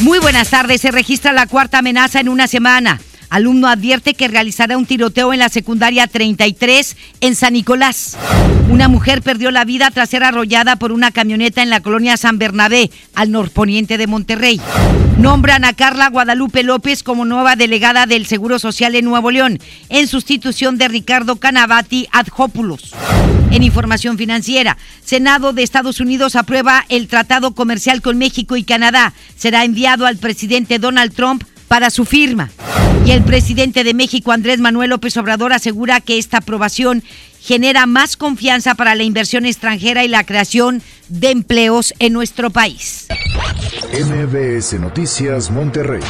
Muy buenas tardes. Se registra la cuarta amenaza en una semana. Alumno advierte que realizará un tiroteo en la secundaria 33 en San Nicolás. Una mujer perdió la vida tras ser arrollada por una camioneta en la colonia San Bernabé, al norponiente de Monterrey. Nombran a Carla Guadalupe López como nueva delegada del Seguro Social en Nuevo León, en sustitución de Ricardo Canavati Adjópulos. En información financiera, Senado de Estados Unidos aprueba el tratado comercial con México y Canadá. Será enviado al presidente Donald Trump para su firma. Y el presidente de México, Andrés Manuel López Obrador, asegura que esta aprobación genera más confianza para la inversión extranjera y la creación de empleos en nuestro país. MBS Noticias Monterrey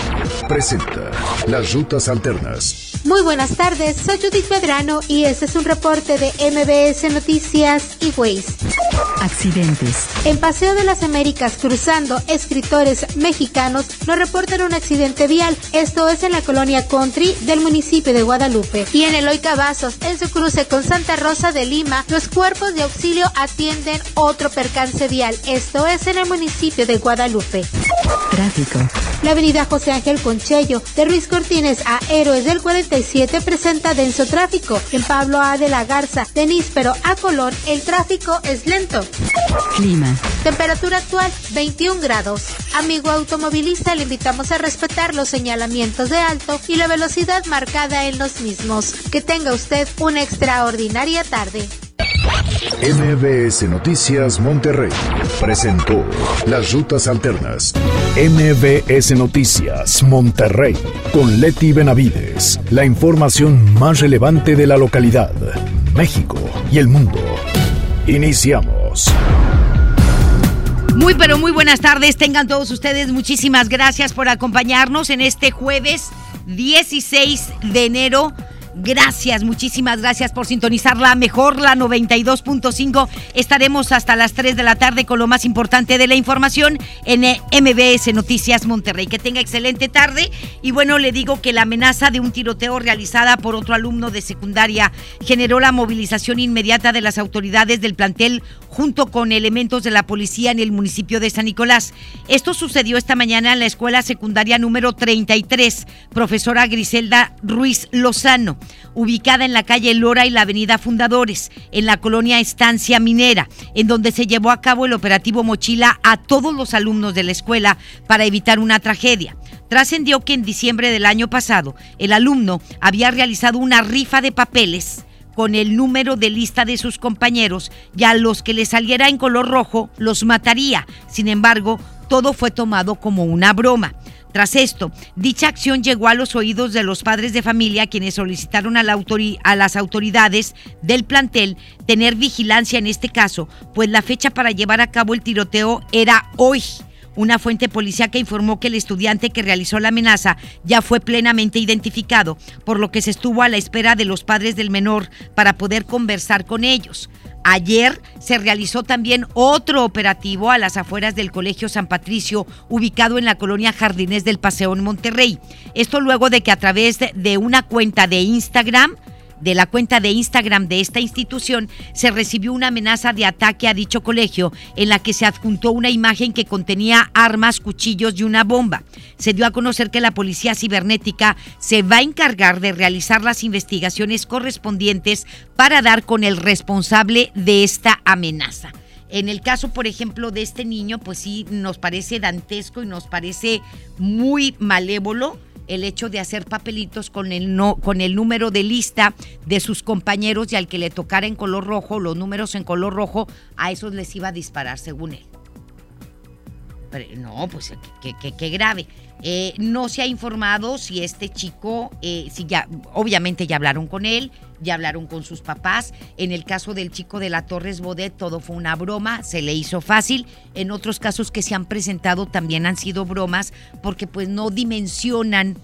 presenta Las Rutas Alternas. Muy buenas tardes, soy Judith Pedrano y este es un reporte de MBS Noticias y Waze. Accidentes. En Paseo de las Américas, cruzando escritores mexicanos, nos reportan un accidente vial. Esto es en la colonia Country del municipio de Guadalupe. Y en Eloy Cavazos, en su cruce con Santa Rosa de Lima, los cuerpos de auxilio atienden otro percance vial. Esto es en el municipio de Guadalupe. Tráfico. La avenida José Ángel Conchello, de Ruiz Cortines a Héroes del 47 presenta denso tráfico. En Pablo A. de la Garza, de Níspero a Colón, el tráfico es lento. Clima. Temperatura actual 21 grados. Amigo automovilista, le invitamos a respetar los señalamientos de alto y la velocidad marcada en los mismos. Que tenga usted una extraordinaria tarde. MBS Noticias Monterrey presentó Las Rutas Alternas. MBS Noticias Monterrey con Leti Benavides. La información más relevante de la localidad, México y el mundo. Iniciamos. Muy pero muy buenas tardes, tengan todos ustedes muchísimas gracias por acompañarnos en este jueves 16 de enero Gracias, muchísimas gracias por sintonizar la mejor, la 92.5. Estaremos hasta las 3 de la tarde con lo más importante de la información en MBS Noticias Monterrey. Que tenga excelente tarde. Y bueno, le digo que la amenaza de un tiroteo realizada por otro alumno de secundaria generó la movilización inmediata de las autoridades del plantel junto con elementos de la policía en el municipio de San Nicolás. Esto sucedió esta mañana en la escuela secundaria número 33, profesora Griselda Ruiz Lozano ubicada en la calle Lora y la avenida Fundadores, en la colonia Estancia Minera, en donde se llevó a cabo el operativo Mochila a todos los alumnos de la escuela para evitar una tragedia. Trascendió que en diciembre del año pasado el alumno había realizado una rifa de papeles con el número de lista de sus compañeros y a los que le saliera en color rojo los mataría. Sin embargo, todo fue tomado como una broma. Tras esto, dicha acción llegó a los oídos de los padres de familia quienes solicitaron a, las autoridades del plantel tener vigilancia en este caso, pues la fecha para llevar a cabo el tiroteo era hoy. Una fuente policíaca informó que el estudiante que realizó la amenaza ya fue plenamente identificado, por lo que se estuvo a la espera de los padres del menor para poder conversar con ellos. Ayer se realizó también otro operativo a las afueras del Colegio San Patricio, ubicado en la colonia Jardines del Paseo en Monterrey. Esto luego de que a través de una cuenta de Instagram de la cuenta de Instagram de esta institución se recibió una amenaza de ataque a dicho colegio en la que se adjuntó una imagen que contenía armas, cuchillos y una bomba. Se dio a conocer que la policía cibernética se va a encargar de realizar las investigaciones correspondientes para dar con el responsable de esta amenaza. En el caso, por ejemplo, de este niño, pues sí, nos parece dantesco y nos parece muy malévolo el hecho de hacer papelitos con el, no, con el número de lista de sus compañeros y al que le tocara en color rojo, los números en color rojo, a esos les iba a disparar, según él. No, pues qué grave. Eh, no se ha informado si este chico, eh, si ya, obviamente ya hablaron con él, ya hablaron con sus papás. En el caso del chico de la Torres Bodet, todo fue una broma, se le hizo fácil. En otros casos que se han presentado también han sido bromas porque pues no dimensionan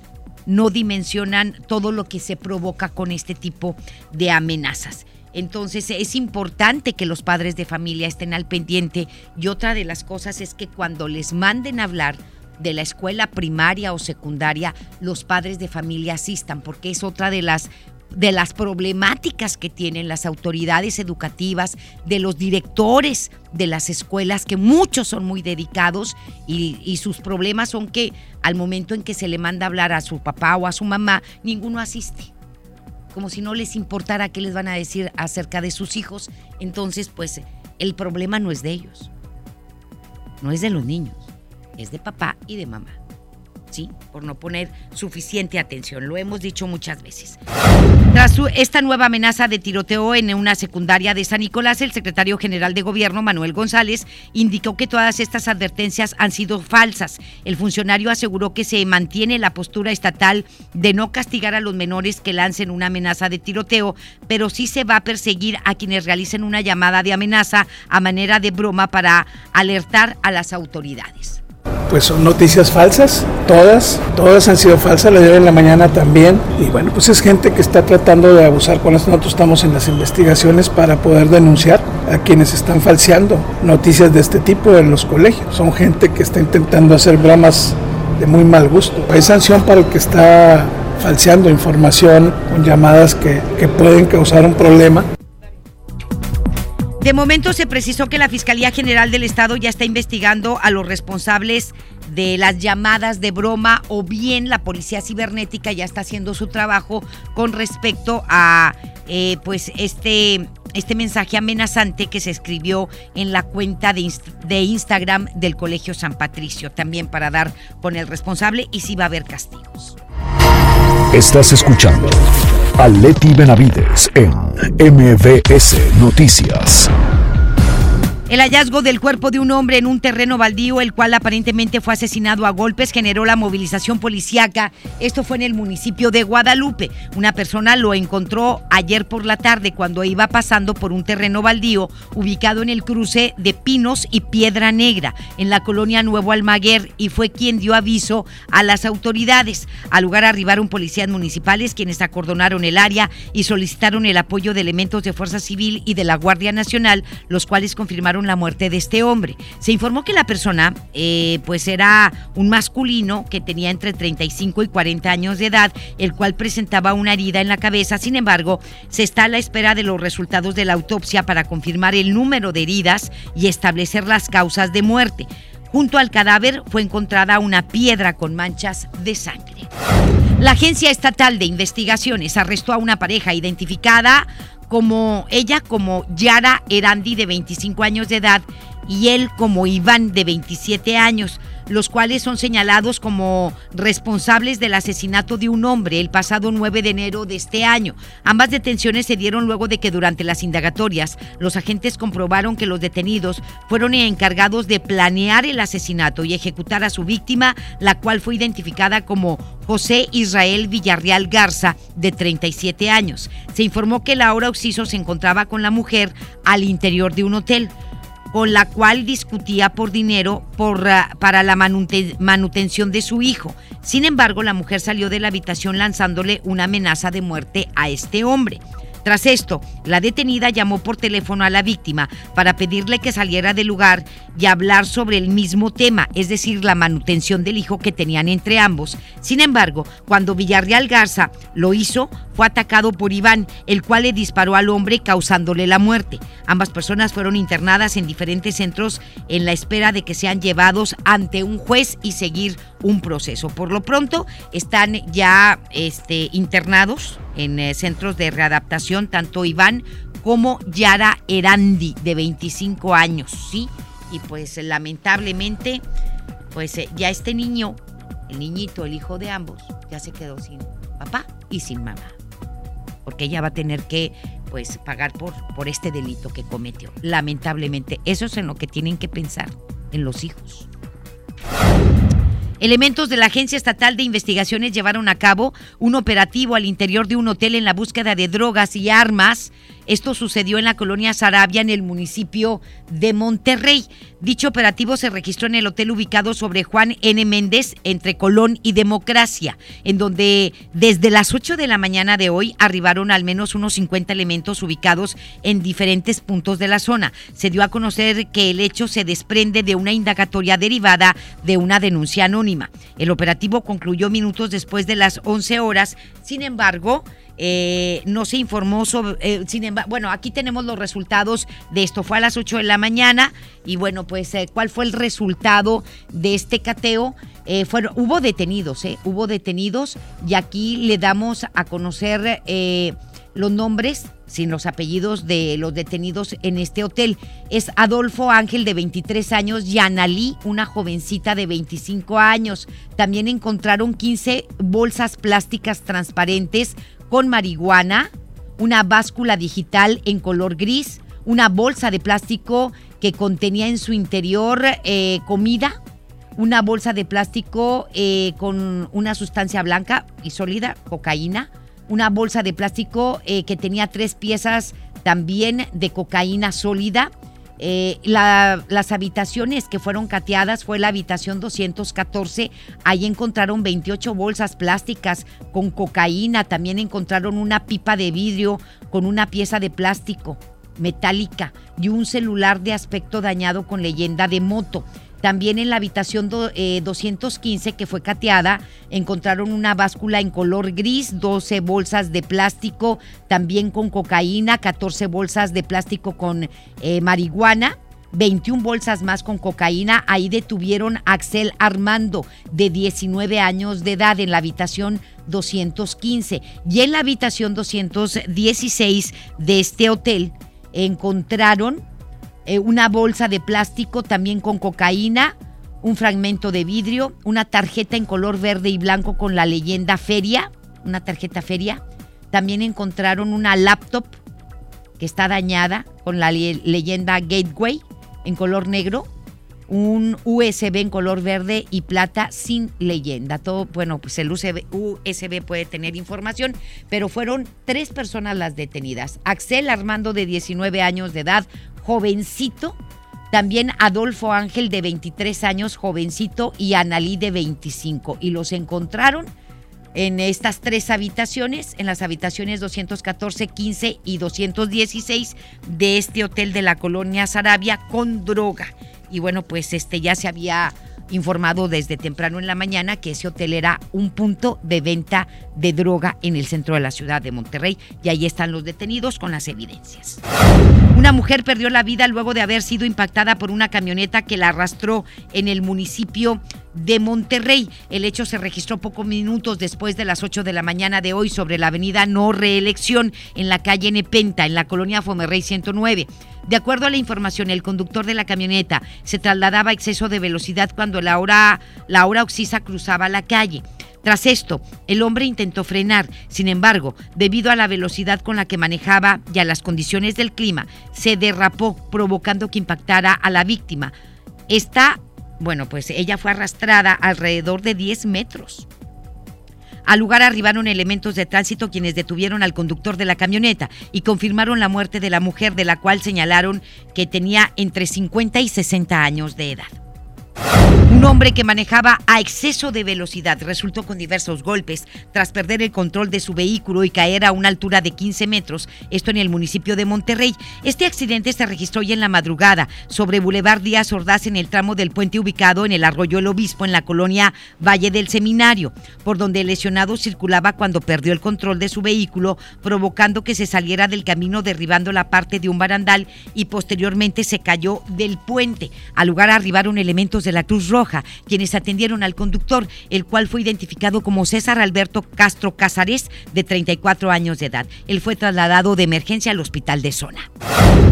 no dimensionan todo lo que se provoca con este tipo de amenazas. Entonces es importante que los padres de familia estén al pendiente y otra de las cosas es que cuando les manden a hablar, de la escuela primaria o secundaria los padres de familia asistan, porque es otra de las de las problemáticas que tienen las autoridades educativas, de los directores de las escuelas, que muchos son muy dedicados y, y, sus problemas son que al momento en que se le manda hablar a su papá o a su mamá, ninguno asiste. Como si no les importara qué les van a decir acerca de sus hijos. Entonces, pues el problema no es de ellos, no es de los niños es de papá y de mamá. ¿Sí? Por no poner suficiente atención, lo hemos dicho muchas veces. Tras esta nueva amenaza de tiroteo en una secundaria de San Nicolás, el secretario general de gobierno, Manuel González, indicó que todas estas advertencias han sido falsas. El funcionario aseguró que se mantiene la postura estatal de no castigar a los menores que lancen una amenaza de tiroteo, pero sí se va a perseguir a quienes realicen una llamada de amenaza a manera de broma para alertar a las autoridades pues son noticias falsas, todas, todas han sido falsas, la de en la mañana también, y bueno, pues es gente que está tratando de abusar con esto, nosotros estamos en las investigaciones para poder denunciar a quienes están falseando noticias de este tipo en los colegios, son gente que está intentando hacer bromas de muy mal gusto, hay sanción para el que está falseando información con llamadas que, que pueden causar un problema de momento se precisó que la Fiscalía General del Estado ya está investigando a los responsables de las llamadas de broma o bien la Policía Cibernética ya está haciendo su trabajo con respecto a eh, pues este, este mensaje amenazante que se escribió en la cuenta de, de Instagram del Colegio San Patricio, también para dar con el responsable y si va a haber castigos. Estás escuchando a Leti Benavides en MBS Noticias. El hallazgo del cuerpo de un hombre en un terreno baldío, el cual aparentemente fue asesinado a golpes, generó la movilización policíaca. Esto fue en el municipio de Guadalupe. Una persona lo encontró ayer por la tarde cuando iba pasando por un terreno baldío ubicado en el cruce de Pinos y Piedra Negra, en la colonia Nuevo Almaguer, y fue quien dio aviso a las autoridades. Al lugar arribaron policías municipales quienes acordonaron el área y solicitaron el apoyo de elementos de Fuerza Civil y de la Guardia Nacional, los cuales confirmaron la muerte de este hombre. Se informó que la persona eh, pues era un masculino que tenía entre 35 y 40 años de edad, el cual presentaba una herida en la cabeza. Sin embargo, se está a la espera de los resultados de la autopsia para confirmar el número de heridas y establecer las causas de muerte. Junto al cadáver fue encontrada una piedra con manchas de sangre. La Agencia Estatal de Investigaciones arrestó a una pareja identificada como ella como Yara Erandi de 25 años de edad y él como Iván de 27 años los cuales son señalados como responsables del asesinato de un hombre el pasado 9 de enero de este año. Ambas detenciones se dieron luego de que durante las indagatorias los agentes comprobaron que los detenidos fueron encargados de planear el asesinato y ejecutar a su víctima, la cual fue identificada como José Israel Villarreal Garza, de 37 años. Se informó que Laura Oxiso se encontraba con la mujer al interior de un hotel con la cual discutía por dinero por, ah, para la manutención de su hijo. Sin embargo, la mujer salió de la habitación lanzándole una amenaza de muerte a este hombre. Tras esto, la detenida llamó por teléfono a la víctima para pedirle que saliera del lugar y hablar sobre el mismo tema, es decir, la manutención del hijo que tenían entre ambos. Sin embargo, cuando Villarreal Garza lo hizo, fue atacado por Iván, el cual le disparó al hombre causándole la muerte. Ambas personas fueron internadas en diferentes centros en la espera de que sean llevados ante un juez y seguir un proceso. Por lo pronto, están ya este, internados en eh, centros de readaptación, tanto Iván como Yara Erandi, de 25 años, ¿sí? Y pues lamentablemente, pues eh, ya este niño, el niñito, el hijo de ambos, ya se quedó sin papá y sin mamá. Porque ella va a tener que pues pagar por, por este delito que cometió. Lamentablemente, eso es en lo que tienen que pensar, en los hijos. Elementos de la Agencia Estatal de Investigaciones llevaron a cabo un operativo al interior de un hotel en la búsqueda de drogas y armas esto sucedió en la colonia Sarabia, en el municipio de Monterrey. Dicho operativo se registró en el hotel ubicado sobre Juan N. Méndez, entre Colón y Democracia, en donde desde las 8 de la mañana de hoy arribaron al menos unos 50 elementos ubicados en diferentes puntos de la zona. Se dio a conocer que el hecho se desprende de una indagatoria derivada de una denuncia anónima. El operativo concluyó minutos después de las 11 horas. Sin embargo, eh, no se informó sobre, eh, sin embargo, bueno, aquí tenemos los resultados de esto. Fue a las 8 de la mañana y bueno, pues, eh, ¿cuál fue el resultado de este cateo? fueron, hubo detenidos. Hubo detenidos y aquí le damos a conocer los nombres sin los apellidos de los detenidos en este hotel. Es Adolfo Ángel de 23 años y Analí, una jovencita de 25 años. También encontraron 15 bolsas plásticas transparentes con marihuana, una báscula digital en color gris, una bolsa de plástico que contenía en su interior eh, comida, una bolsa de plástico eh, con una sustancia blanca y sólida, cocaína, una bolsa de plástico eh, que tenía tres piezas también de cocaína sólida, eh, las habitaciones que fueron cateadas fue la habitación 214. Ahí encontraron 28 bolsas plásticas con cocaína. También encontraron una pipa de vidrio con una pieza de plástico metálica y un celular de aspecto dañado con leyenda de moto. También en la habitación 215 eh, que fue cateada encontraron una báscula en color gris, 12 bolsas de plástico también con cocaína, 14 bolsas de plástico con eh, marihuana. 21 bolsas más con cocaína. Ahí detuvieron a Axel Armando, de 19 años de edad, en la habitación 215. Y en la habitación 216 de este hotel encontraron eh, una bolsa de plástico también con cocaína, un fragmento de vidrio, una tarjeta en color verde y blanco con la leyenda Feria, una tarjeta Feria. También encontraron una laptop que está dañada con la leyenda Gateway en color negro, un USB en color verde y plata sin leyenda. Todo, bueno, pues el USB, USB puede tener información, pero fueron tres personas las detenidas. Axel Armando de 19 años de edad, jovencito. También Adolfo Ángel de 23 años, jovencito, y Analí de 25. Y los encontraron en estas tres habitaciones, en las habitaciones 214, 15 y 216 de este hotel de la colonia Sarabia con droga. Y bueno, pues este ya se había informado desde temprano en la mañana que ese hotel era un punto de venta de droga en el centro de la ciudad de Monterrey y ahí están los detenidos con las evidencias. Una mujer perdió la vida luego de haber sido impactada por una camioneta que la arrastró en el municipio de Monterrey. El hecho se registró pocos minutos después de las 8 de la mañana de hoy sobre la avenida No Reelección en la calle Nepenta, en la colonia Fomerrey 109. De acuerdo a la información, el conductor de la camioneta se trasladaba a exceso de velocidad cuando la hora, la hora oxisa cruzaba la calle. Tras esto, el hombre intentó frenar, sin embargo, debido a la velocidad con la que manejaba y a las condiciones del clima, se derrapó, provocando que impactara a la víctima. Esta bueno, pues ella fue arrastrada alrededor de 10 metros. Al lugar arribaron elementos de tránsito quienes detuvieron al conductor de la camioneta y confirmaron la muerte de la mujer de la cual señalaron que tenía entre 50 y 60 años de edad. Un hombre que manejaba a exceso de velocidad resultó con diversos golpes tras perder el control de su vehículo y caer a una altura de 15 metros, esto en el municipio de Monterrey. Este accidente se registró hoy en la madrugada sobre Boulevard Díaz Ordaz en el tramo del puente ubicado en el arroyo El Obispo en la colonia Valle del Seminario, por donde el lesionado circulaba cuando perdió el control de su vehículo, provocando que se saliera del camino derribando la parte de un barandal y posteriormente se cayó del puente. Al lugar arribaron elementos de la Cruz Roja, quienes atendieron al conductor, el cual fue identificado como César Alberto Castro Casares, de 34 años de edad. Él fue trasladado de emergencia al hospital de zona.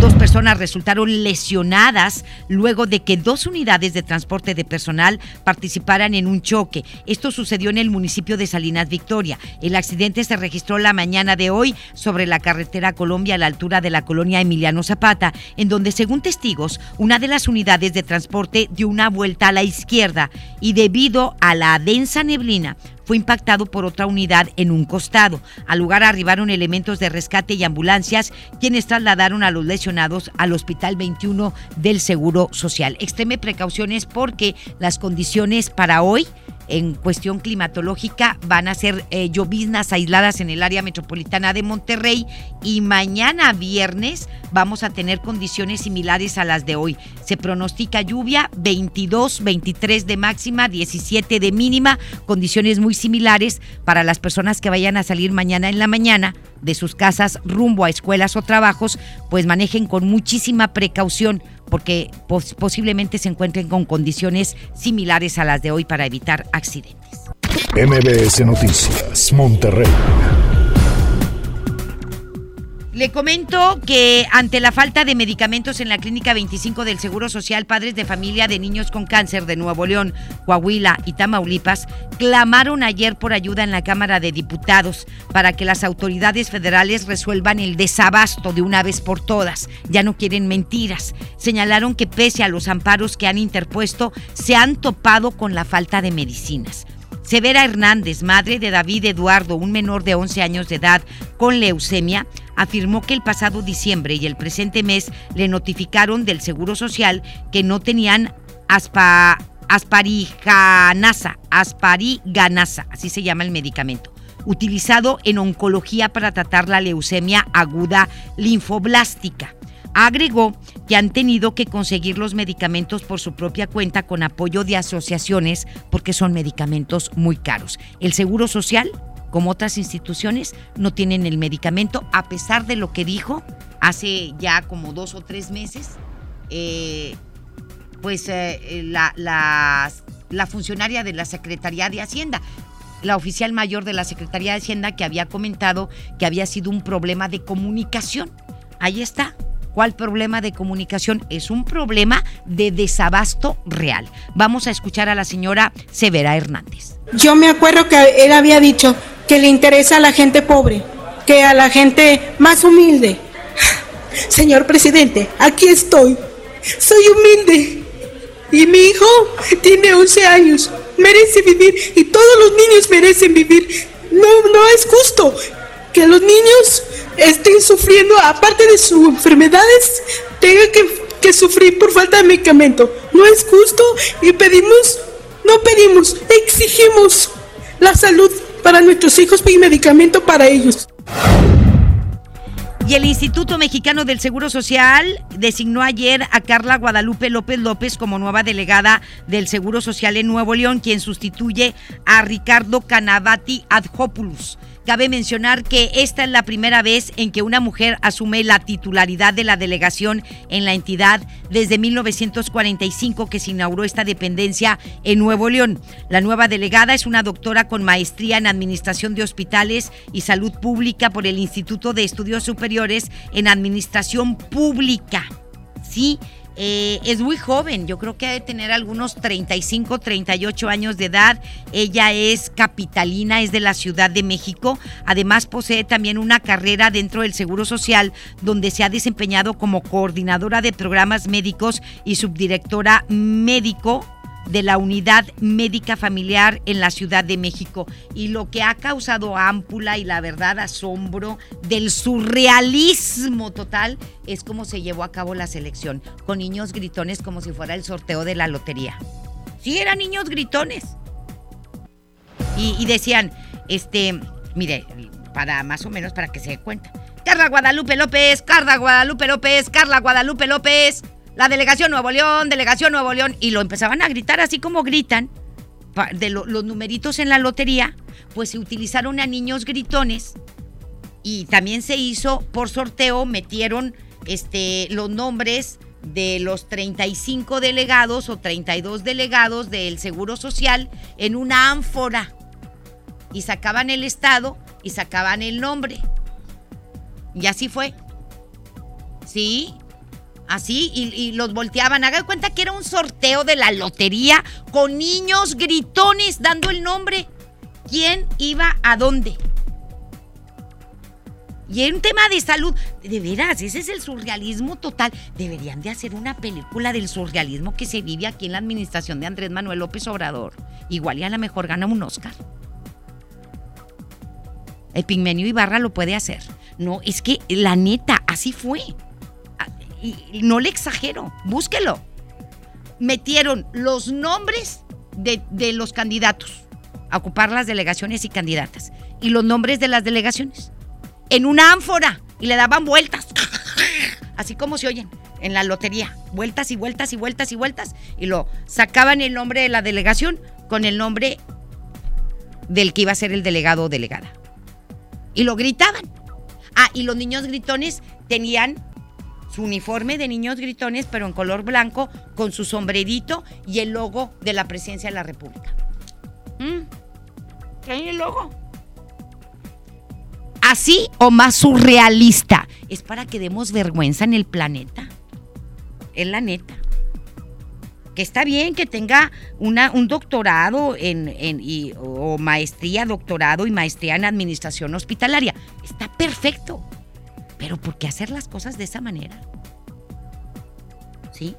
Dos personas resultaron lesionadas luego de que dos unidades de transporte de personal participaran en un choque. Esto sucedió en el municipio de Salinas Victoria. El accidente se registró la mañana de hoy sobre la carretera Colombia a la altura de la colonia Emiliano Zapata, en donde según testigos, una de las unidades de transporte dio una vuelta a la izquierda y debido a la densa neblina fue impactado por otra unidad en un costado. Al lugar arribaron elementos de rescate y ambulancias, quienes trasladaron a los lesionados al Hospital 21 del Seguro Social. Extreme precauciones porque las condiciones para hoy en cuestión climatológica van a ser eh, lloviznas aisladas en el área metropolitana de Monterrey y mañana viernes vamos a tener condiciones similares a las de hoy. Se pronostica lluvia 22, 23 de máxima, 17 de mínima, condiciones muy similares para las personas que vayan a salir mañana en la mañana de sus casas rumbo a escuelas o trabajos, pues manejen con muchísima precaución porque posiblemente se encuentren con condiciones similares a las de hoy para evitar accidentes. MBS Noticias, Monterrey. Le comento que ante la falta de medicamentos en la Clínica 25 del Seguro Social, padres de familia de niños con cáncer de Nuevo León, Coahuila y Tamaulipas clamaron ayer por ayuda en la Cámara de Diputados para que las autoridades federales resuelvan el desabasto de una vez por todas. Ya no quieren mentiras. Señalaron que pese a los amparos que han interpuesto, se han topado con la falta de medicinas. Severa Hernández, madre de David Eduardo, un menor de 11 años de edad con leucemia, afirmó que el pasado diciembre y el presente mes le notificaron del Seguro Social que no tenían aspa, aspariganasa, aspariganasa, así se llama el medicamento, utilizado en oncología para tratar la leucemia aguda linfoblástica. Agregó que han tenido que conseguir los medicamentos por su propia cuenta con apoyo de asociaciones porque son medicamentos muy caros. El Seguro Social, como otras instituciones, no tienen el medicamento a pesar de lo que dijo hace ya como dos o tres meses. Eh, pues eh, la, la funcionaria de la Secretaría de Hacienda la oficial mayor de la Secretaría de Hacienda que había comentado que había sido un problema de comunicación. Ahí está, ¿Cuál problema de comunicación? Es un problema de desabasto real. Vamos a escuchar a la señora Severa Hernández. Yo me acuerdo que él había dicho que le interesa a la gente pobre, que a la gente más humilde. Señor presidente, aquí estoy. Soy humilde. Y mi hijo tiene 11 años. Merece vivir y todos los niños merecen vivir. No, no es justo que los niños estén sufriendo, aparte de sus enfermedades, tengan que, sufrir por falta de medicamento. No es justo y pedimos, no pedimos, exigimos la salud para nuestros hijos y medicamento para ellos. Y el Instituto Mexicano del Seguro Social designó ayer a Carla Guadalupe López López como nueva delegada del Seguro Social en Nuevo León, quien sustituye a Ricardo Canavati Adjopoulos. Cabe mencionar que esta es la primera vez en que una mujer asume la titularidad de la delegación en la entidad desde 1945 que se inauguró esta dependencia en Nuevo León. La nueva delegada es una doctora con maestría en Administración de Hospitales y Salud Pública por el Instituto de Estudios Superiores en Administración Pública. Sí, eh, es muy joven, yo creo que ha de tener algunos 35, 38 años de edad. Ella es capitalina, es de la Ciudad de México. Además posee también una carrera dentro del Seguro Social donde se ha desempeñado como coordinadora de programas médicos y subdirectora médico de la unidad médica familiar en la Ciudad de México y lo que ha causado ámpula y la verdad asombro del surrealismo total es cómo se llevó a cabo la selección con niños gritones como si fuera el sorteo de la lotería. Sí, eran niños gritones. Y, y decían, este, mire, para más o menos para que se dé cuenta. Carla Guadalupe López, Carla Guadalupe López, Carla Guadalupe López la delegación Nuevo León, delegación Nuevo León, y lo empezaban a gritar así como gritan de los numeritos en la lotería, pues se utilizaron a niños gritones y también se hizo por sorteo, metieron este, los nombres de los 35 delegados o 32 delegados del Seguro Social en una ánfora y sacaban el estado y sacaban el nombre. Y así fue. Sí, Así, y, los volteaban. Haga cuenta que era un sorteo de la lotería con niños gritones dando el nombre. ¿Quién iba a dónde? Y en un tema de salud, de veras, ese es el surrealismo total. Deberían de hacer una película del surrealismo que se vive aquí en la administración de Andrés Manuel López Obrador. Igual y a lo mejor gana un Oscar. El Pigmenio Ibarra lo puede hacer. No, es que la neta, así fue. Y no le exagero, búsquelo. Metieron los nombres de, de los candidatos a ocupar las delegaciones y candidatas. Y los nombres de las delegaciones en una ánfora y le daban vueltas. Así como se oyen en la lotería. Vueltas y vueltas y vueltas y vueltas. Y lo sacaban el nombre de la delegación con el nombre del que iba a ser el delegado o delegada. Y lo gritaban. Ah, y los niños gritones tenían su uniforme de niños gritones, pero en color blanco, con su sombrerito y el logo de la presidencia de la República. ¿Mm? ¿Traen el logo? así o más surrealista. Es para que demos vergüenza en el planeta. Es la neta. Que está bien que tenga una, un doctorado en, en- y- o maestría, doctorado y maestría en administración hospitalaria. Está perfecto. Pero ¿por qué hacer las cosas de esa manera? ¿Sí?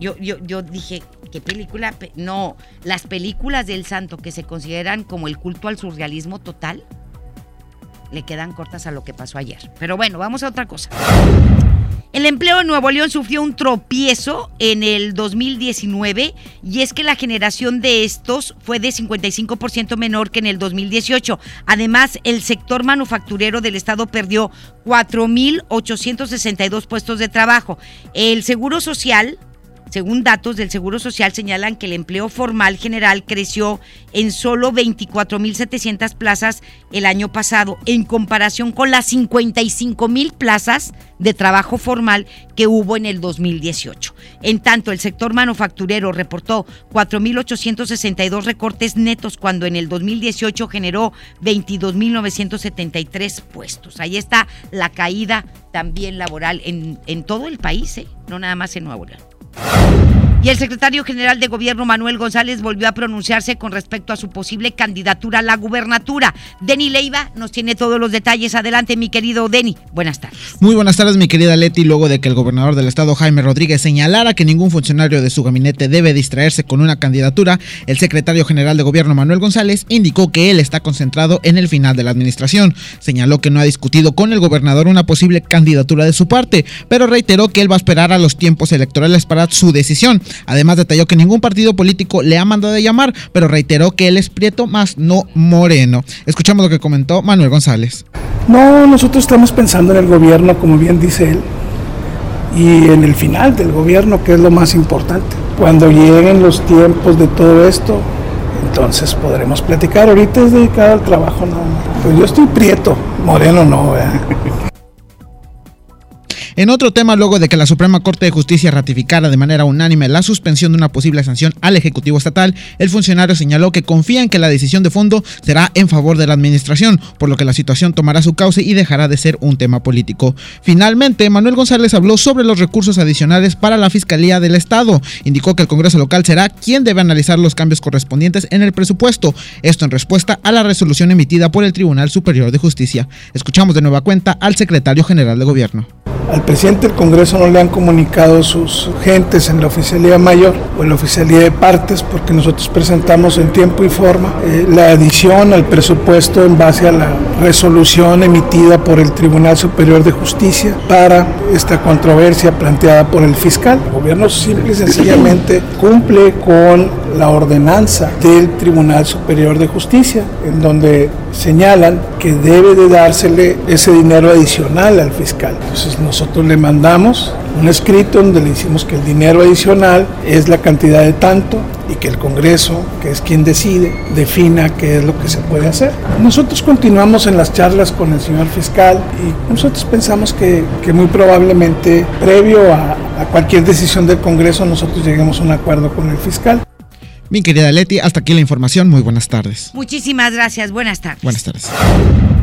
Yo, yo, yo dije, ¿qué película? Pe- No, las películas del santo que se consideran como el culto al surrealismo total le quedan cortas a lo que pasó ayer. Pero bueno, vamos a otra cosa. El empleo en Nuevo León sufrió un tropiezo en el 2019 y es que la generación de estos fue de 55% menor que en el 2018. Además, el sector manufacturero del estado perdió 4.862 puestos de trabajo. El Seguro Social según datos del Seguro Social señalan que el empleo formal general creció en solo 24.700 plazas el año pasado, en comparación con las 55.000 plazas de trabajo formal que hubo en el 2018. En tanto, el sector manufacturero reportó 4.862 recortes netos cuando en el 2018 generó 22.973 puestos. Ahí está la caída también laboral en, todo el país, ¿eh? no nada más en Nuevo León. Y el secretario general de gobierno Manuel González volvió a pronunciarse con respecto a su posible candidatura a la gubernatura. Denny Leiva nos tiene todos los detalles. Adelante, mi querido Denny. Buenas tardes. Muy buenas tardes, mi querida Leti. Luego de que el gobernador del estado, Jaime Rodríguez, señalara que ningún funcionario de su gabinete debe distraerse con una candidatura, el secretario general de gobierno, Manuel González, indicó que él está concentrado en el final de la administración. Señaló que no ha discutido con el gobernador una posible candidatura de su parte, pero reiteró que él va a esperar a los tiempos electorales para su decisión. Además, detalló que ningún partido político le ha mandado a llamar, pero reiteró que él es prieto más no moreno. Escuchamos lo que comentó Manuel González. No, nosotros estamos pensando en el gobierno, como bien dice él, y en el final del gobierno, que es lo más importante. Cuando lleguen los tiempos de todo esto, entonces podremos platicar. Ahorita es dedicado al trabajo más. Pues yo estoy prieto, moreno no, ¿verdad? En otro tema, luego de que la Suprema Corte de Justicia ratificara de manera unánime la suspensión de una posible sanción al Ejecutivo Estatal, el funcionario señaló que confía en que la decisión de fondo será en favor de la Administración, por lo que la situación tomará su cauce y dejará de ser un tema político. Finalmente, Manuel González habló sobre los recursos adicionales para la Fiscalía del Estado. Indicó que el Congreso local será quien debe analizar los cambios correspondientes en el presupuesto, esto en respuesta a la resolución emitida por el Tribunal Superior de Justicia. Escuchamos de nueva cuenta al secretario general de Gobierno. Presidente del Congreso no le han comunicado sus gentes en la oficialía mayor o en la oficialía de partes porque nosotros presentamos en tiempo y forma eh, la adición al presupuesto en base a la resolución emitida por el Tribunal Superior de Justicia para esta controversia planteada por el fiscal. El gobierno simple y sencillamente cumple con la ordenanza del Tribunal Superior de Justicia en donde señalan que debe de dársele ese dinero adicional al fiscal. Entonces nosotros le mandamos un escrito donde le decimos que el dinero adicional es la cantidad de tanto y que el Congreso, que es quien decide, defina qué es lo que se puede hacer. Nosotros continuamos en las charlas con el señor fiscal y nosotros pensamos que, que muy probablemente previo a, a cualquier decisión del Congreso nosotros lleguemos a un acuerdo con el fiscal. Mi querida Leti, hasta aquí la información. Muy buenas tardes. Muchísimas gracias. Buenas tardes. Buenas tardes.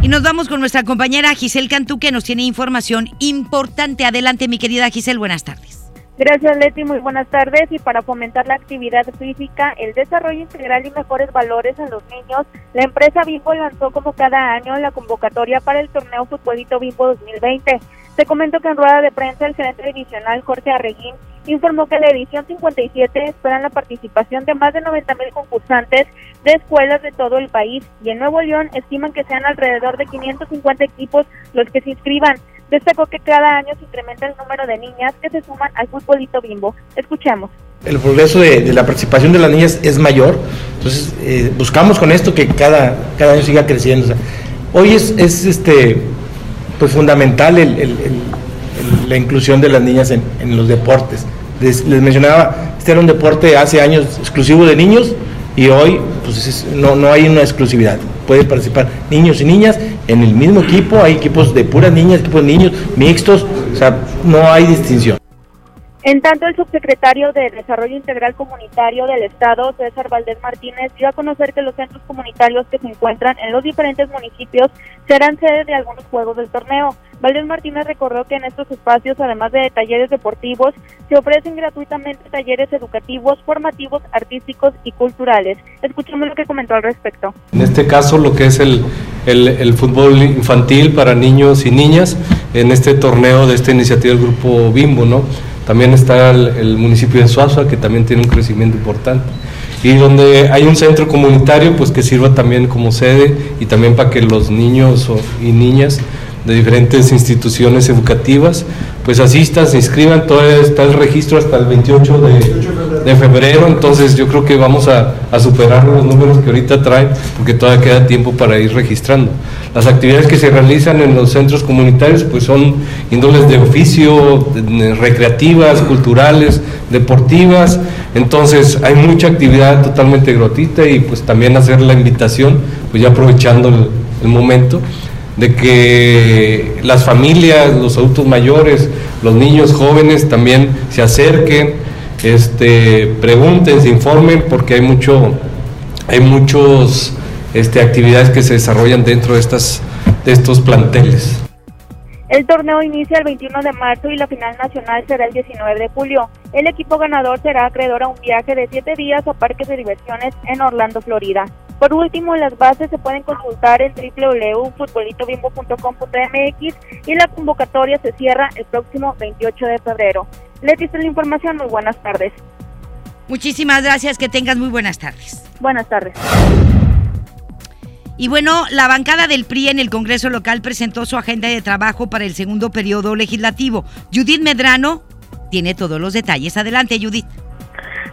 Y nos vamos con nuestra compañera Giselle Cantú, que nos tiene información importante. Adelante, mi querida Giselle. Buenas tardes. Gracias Leti, muy buenas tardes. Y para fomentar la actividad física, el desarrollo integral y mejores valores en los niños, la empresa Bimbo lanzó como cada año la convocatoria para el torneo Futbolito Bimbo 2020. Te comento que en rueda de prensa el gerente divisional Jorge Arreguín informó que la edición 57 esperan la participación de más de 90 mil concursantes de escuelas de todo el país y en Nuevo León estiman que sean alrededor de 550 equipos los que se inscriban. Destacó que cada año se incrementa el número de niñas que se suman al futbolito bimbo. Escuchemos. El progreso de, de la participación de las niñas es mayor, entonces eh, buscamos con esto que cada, cada año siga creciendo. O sea, hoy es, es este, pues fundamental el, el, el, la inclusión de las niñas en, en los deportes. Les, les, mencionaba, este era un deporte hace años exclusivo de niños y hoy pues es, no, no hay una exclusividad. Pueden participar niños y niñas en el mismo equipo, hay equipos de puras niñas, equipos de niños, mixtos, o sea, no hay distinción. En tanto, el subsecretario de Desarrollo Integral Comunitario del Estado, César Valdés Martínez, dio a conocer que los centros comunitarios que se encuentran en los diferentes municipios serán sede de algunos juegos del torneo. Valdés Martínez recordó que en estos espacios, además de talleres deportivos, se ofrecen gratuitamente talleres educativos, formativos, artísticos y culturales. Escuchemos lo que comentó al respecto. En este caso, lo que es el, el, fútbol infantil para niños y niñas, en este torneo de esta iniciativa del Grupo Bimbo, ¿no? También está el, el, municipio de Suazua, que también tiene un crecimiento importante. Y donde hay un centro comunitario, pues que sirva también como sede y también para que los niños y niñas de diferentes instituciones educativas, pues asistan, se inscriban, todavía está el registro hasta el 28 de, febrero, entonces yo creo que vamos a, superar los números que ahorita traen, porque todavía queda tiempo para ir registrando. Las actividades que se realizan en los centros comunitarios pues son índoles de oficio, recreativas, culturales, deportivas, entonces hay mucha actividad totalmente gratuita y pues también hacer la invitación, pues ya aprovechando el, el momento, de que las familias, los adultos mayores, los niños jóvenes también se acerquen, este, pregunten, se informen, porque hay mucho, hay muchos este, actividades que se desarrollan dentro de estas, de estos planteles. El torneo inicia el 21 de marzo y la final nacional será el 19 de julio. El equipo ganador será acreedor a un viaje de 7 días a parques de diversiones en Orlando, Florida. Por último, las bases se pueden consultar en www.futbolitobimbo.com.mx y la convocatoria se cierra el próximo 28 de febrero. Leti, esta es la información. Muy buenas tardes. Muchísimas gracias. Que tengas muy buenas tardes. Buenas tardes. Y bueno, la bancada del PRI en el Congreso local presentó su agenda de trabajo para el segundo periodo legislativo. Judith Medrano tiene todos los detalles. Adelante, Judith.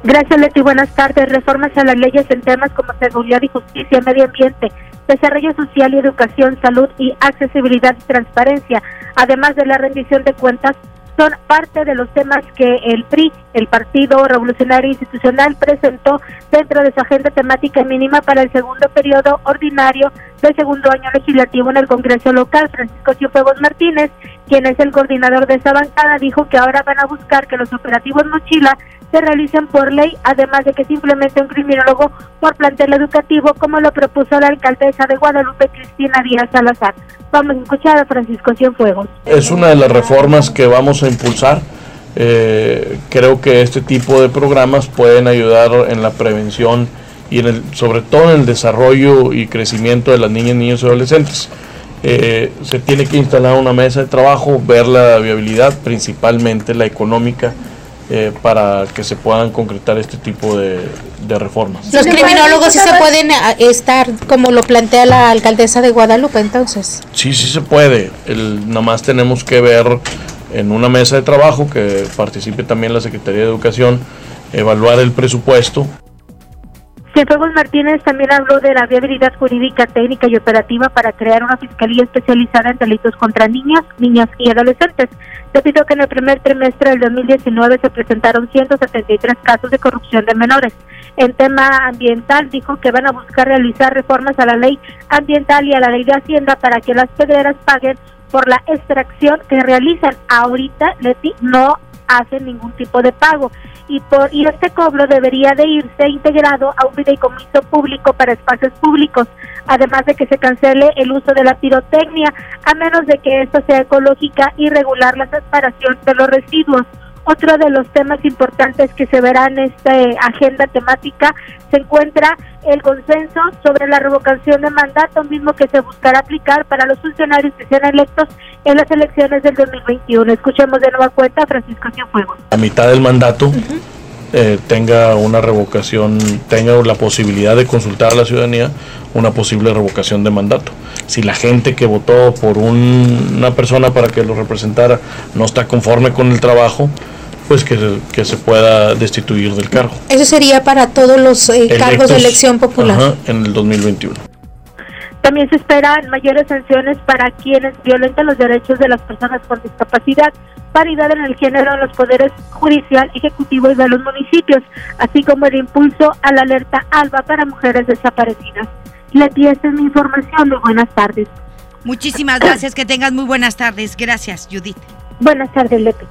Gracias, Leti. Buenas tardes. Reformas a las leyes en temas como seguridad y justicia, medio ambiente, desarrollo social y educación, salud y accesibilidad y transparencia, además de la rendición de cuentas son parte de los temas que el PRI, el Partido Revolucionario Institucional, presentó dentro de su agenda temática mínima para el segundo periodo ordinario del segundo año legislativo en el Congreso local. Francisco Cienfuegos Martínez, quien es el coordinador de esa bancada, dijo que ahora van a buscar que los operativos Mochila se realicen por ley, además de que simplemente un criminólogo por plantel educativo, como lo propuso la alcaldesa de Guadalupe, Cristina Díaz Salazar. Vamos a escuchar a Francisco Cienfuegos. Es una de las reformas que vamos a impulsar. Eh, creo que este tipo de programas pueden ayudar en la prevención y en el, sobre todo en el desarrollo y crecimiento de las niñas, niños y adolescentes. Eh, se tiene que instalar una mesa de trabajo, ver la viabilidad, principalmente la económica, eh, para que se puedan concretar este tipo de, de reformas. Los criminólogos sí se pueden estar, como lo plantea la alcaldesa de Guadalupe, entonces. Sí, sí se puede. El, nada más tenemos que ver en una mesa de trabajo que participe también la Secretaría de Educación, evaluar el presupuesto. Cienfuegos Martínez también habló de la viabilidad jurídica, técnica y operativa para crear una fiscalía especializada en delitos contra niños, niñas y adolescentes. Repito que en el primer trimestre del 2019 se presentaron 173 casos de corrupción de menores. En tema ambiental, dijo que van a buscar realizar reformas a la ley ambiental y a la ley de Hacienda para que las pedreras paguen por la extracción que realizan. Ahorita, Leti, no hacen ningún tipo de pago. Y por y este cobro debería de irse integrado a un fideicomiso público para espacios públicos, además de que se cancele el uso de la pirotecnia, a menos de que esto sea ecológica y regular la separación de los residuos. Otro de los temas importantes que se verá en esta eh, agenda temática se encuentra el consenso sobre la revocación de mandato, mismo que se buscará aplicar para los funcionarios que sean electos en las elecciones del 2021. Escuchemos de nueva cuenta a Francisco Cienfuegos. a mitad del mandato eh, tenga una revocación, tenga la posibilidad de consultar a la ciudadanía una posible revocación de mandato. Si la gente que votó por un- una persona para que lo representara no está conforme con el trabajo, pues que, que se pueda destituir del cargo. Eso sería para todos los eh, cargos de elección popular. ajá, en el 2021. También se esperan mayores sanciones para quienes violentan los derechos de las personas con discapacidad, paridad en el género en los poderes judicial, ejecutivo y de los municipios, así como el impulso a la alerta ALBA para mujeres desaparecidas. Leti, esta es mi información. Muy buenas tardes. Muchísimas gracias, que tengas muy buenas tardes. Gracias, Judith. Buenas tardes, Leti.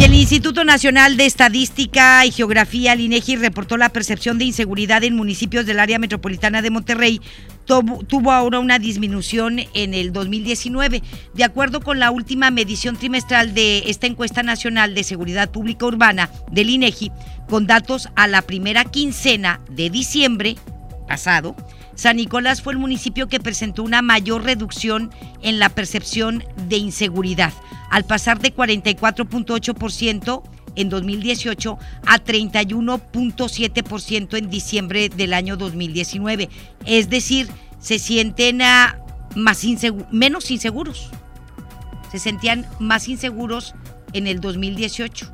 El Instituto Nacional de Estadística y Geografía, el INEGI, reportó la percepción de inseguridad en municipios del área metropolitana de Monterrey. Tuvo ahora una disminución en el 2019. De acuerdo con la última medición trimestral de esta encuesta nacional de seguridad pública urbana del INEGI, con datos a la primera quincena de diciembre pasado, San Nicolás fue el municipio que presentó una mayor reducción en la percepción de inseguridad, al pasar de 44.8% en 2018 a 31.7% en diciembre del año 2019. Es decir, se sienten ah, más menos inseguros. Se sentían más inseguros en el 2018.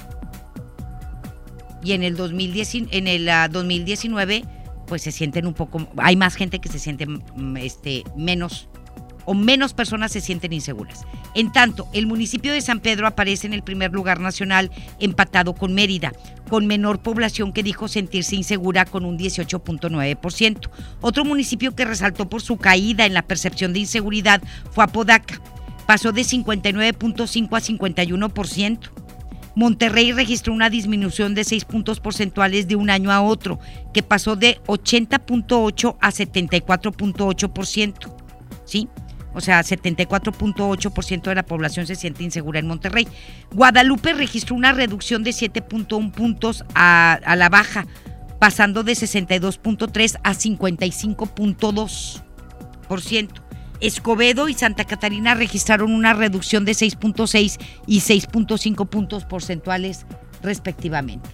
Y en el 2010, en el ah, 2019 pues se sienten un poco, hay más gente que se siente mm, este, menos o menos personas se sienten inseguras. En tanto, el municipio de San Pedro aparece en el primer lugar nacional empatado con Mérida, con menor población que dijo sentirse insegura con un 18.9%. Otro municipio que resaltó por su caída en la percepción de inseguridad fue Apodaca, pasó de 59.5 a 51%. Monterrey registró una disminución de 6 puntos porcentuales de un año a otro, que pasó de 80.8 a 74.8%. ¿Sí? O sea, 74.8% de la población se siente insegura en Monterrey. Guadalupe registró una reducción de 7.1 puntos a, a la baja, pasando de 62.3 a 55.2%. Escobedo y Santa Catarina registraron una reducción de 6.6 y 6.5 puntos porcentuales respectivamente.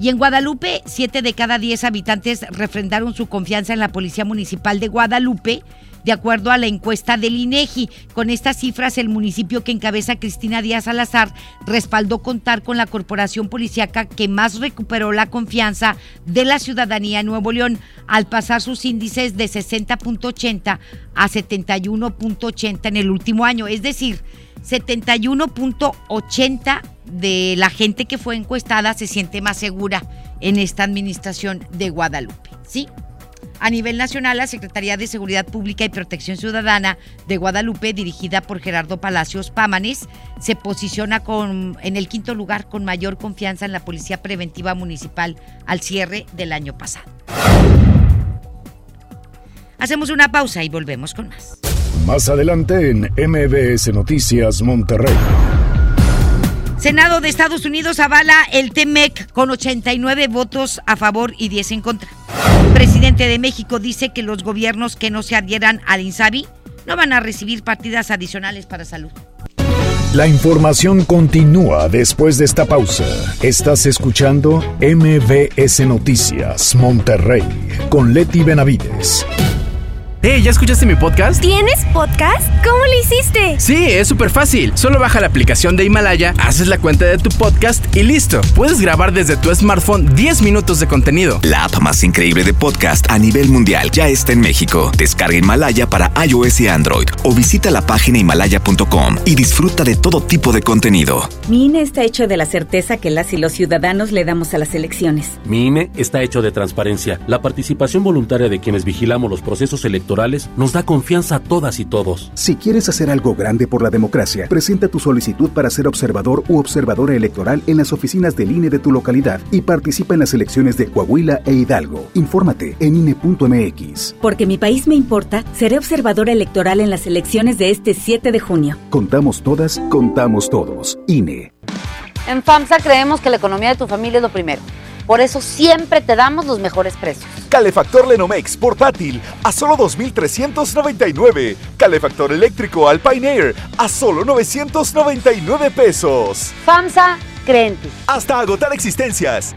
Y en Guadalupe, 7 de cada 10 habitantes refrendaron su confianza en la Policía Municipal de Guadalupe, de acuerdo a la encuesta del INEGI. Con estas cifras, el municipio que encabeza Cristina Díaz Salazar respaldó contar con la corporación policíaca que más recuperó la confianza de la ciudadanía en Nuevo León, al pasar sus índices de 60.80 a 71.80 en el último año. Es decir, 71.80 de la gente que fue encuestada se siente más segura en esta administración de Guadalupe. ¿Sí? A nivel nacional, la Secretaría de Seguridad Pública y Protección Ciudadana de Guadalupe, dirigida por Gerardo Palacios Pámanes, se posiciona con, en el quinto lugar con mayor confianza en la Policía Preventiva Municipal al cierre del año pasado. Hacemos una pausa y volvemos con más. Más adelante en MBS Noticias Monterrey. Senado de Estados Unidos avala el TEMEC con 89 votos a favor y 10 en contra. De México dice que los gobiernos que no se adhieran al INSABI no van a recibir partidas adicionales para salud. La información continúa después de esta pausa. Estás escuchando MBS Noticias Monterrey con Leti Benavides. Hey, ¿ya escuchaste mi podcast? ¿Tienes podcast? ¿Cómo lo hiciste? Sí, es súper fácil. Solo baja la aplicación de Himalaya, haces la cuenta de tu podcast y listo. Puedes grabar desde tu smartphone 10 minutos de contenido. La app más increíble de podcast a nivel mundial ya está en México. Descarga Himalaya para iOS y Android o visita la página himalaya.com y disfruta de todo tipo de contenido. Mi INE está hecho de la certeza que las y los ciudadanos le damos a las elecciones. Mi INE está hecho de transparencia, la participación voluntaria de quienes vigilamos los procesos electorales electorales nos da confianza a todas y todos. Si quieres hacer algo grande por la democracia, presenta tu solicitud para ser observador u observadora electoral en las oficinas del INE de tu localidad y participa en las elecciones de Coahuila e Hidalgo. Infórmate en INE.mx. Porque mi país me importa, seré observadora electoral en las elecciones de este 7 de junio. Contamos todas, contamos todos. INE. En FAMSA creemos que la economía de tu familia es lo primero. Por eso siempre te damos los mejores precios. Calefactor Lenomex portátil a solo 2.399. Calefactor eléctrico Alpine Air a solo 999 pesos. FAMSA, cree en ti. Hasta agotar existencias.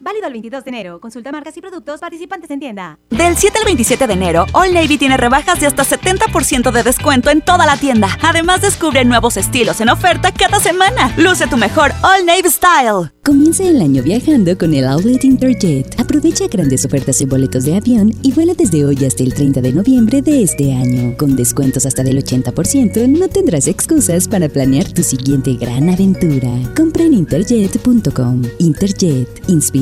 Válido el 22 de enero. Consulta marcas y productos participantes en tienda. Del 7 al 27 de enero, All Navy tiene rebajas de hasta 70% de descuento en toda la tienda. Además, descubre nuevos estilos en oferta cada semana. Luce tu mejor All Navy Style. Comienza el año viajando con el Outlet Interjet. Aprovecha grandes ofertas en boletos de avión y vuela desde hoy hasta el 30 de noviembre de este año. Con descuentos hasta del 80%, no tendrás excusas para planear tu siguiente gran aventura. Compra en interjet.com. Interjet,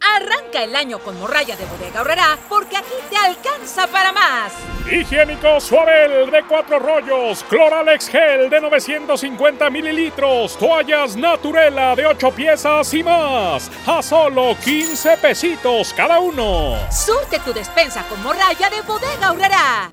Arranca el año con morralla de bodega horrera porque aquí te alcanza para más. Higiénico Suabel de cuatro rollos, Cloralex Gel de 950 mililitros, toallas Naturela de 8 piezas y más. A solo 15 pesitos cada uno. Surte tu despensa con morralla de bodega horrera.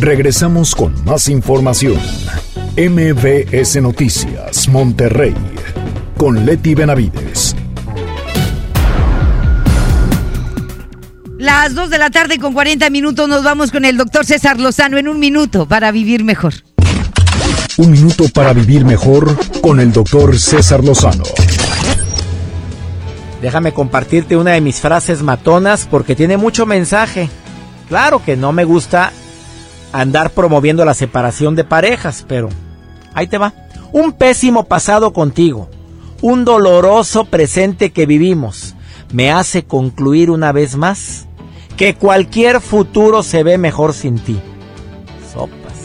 Regresamos con más información. MBS Noticias, Monterrey, con Leti Benavides. Las 2 de la tarde con 40 minutos nos vamos con el doctor César Lozano en un minuto para vivir mejor. Un minuto para vivir mejor con el doctor César Lozano. Déjame compartirte una de mis frases matonas porque tiene mucho mensaje. Claro que no me gusta andar promoviendo la separación de parejas, pero ahí te va. Un pésimo pasado contigo, un doloroso presente que vivimos, me hace concluir una vez más que cualquier futuro se ve mejor sin ti. Sopas.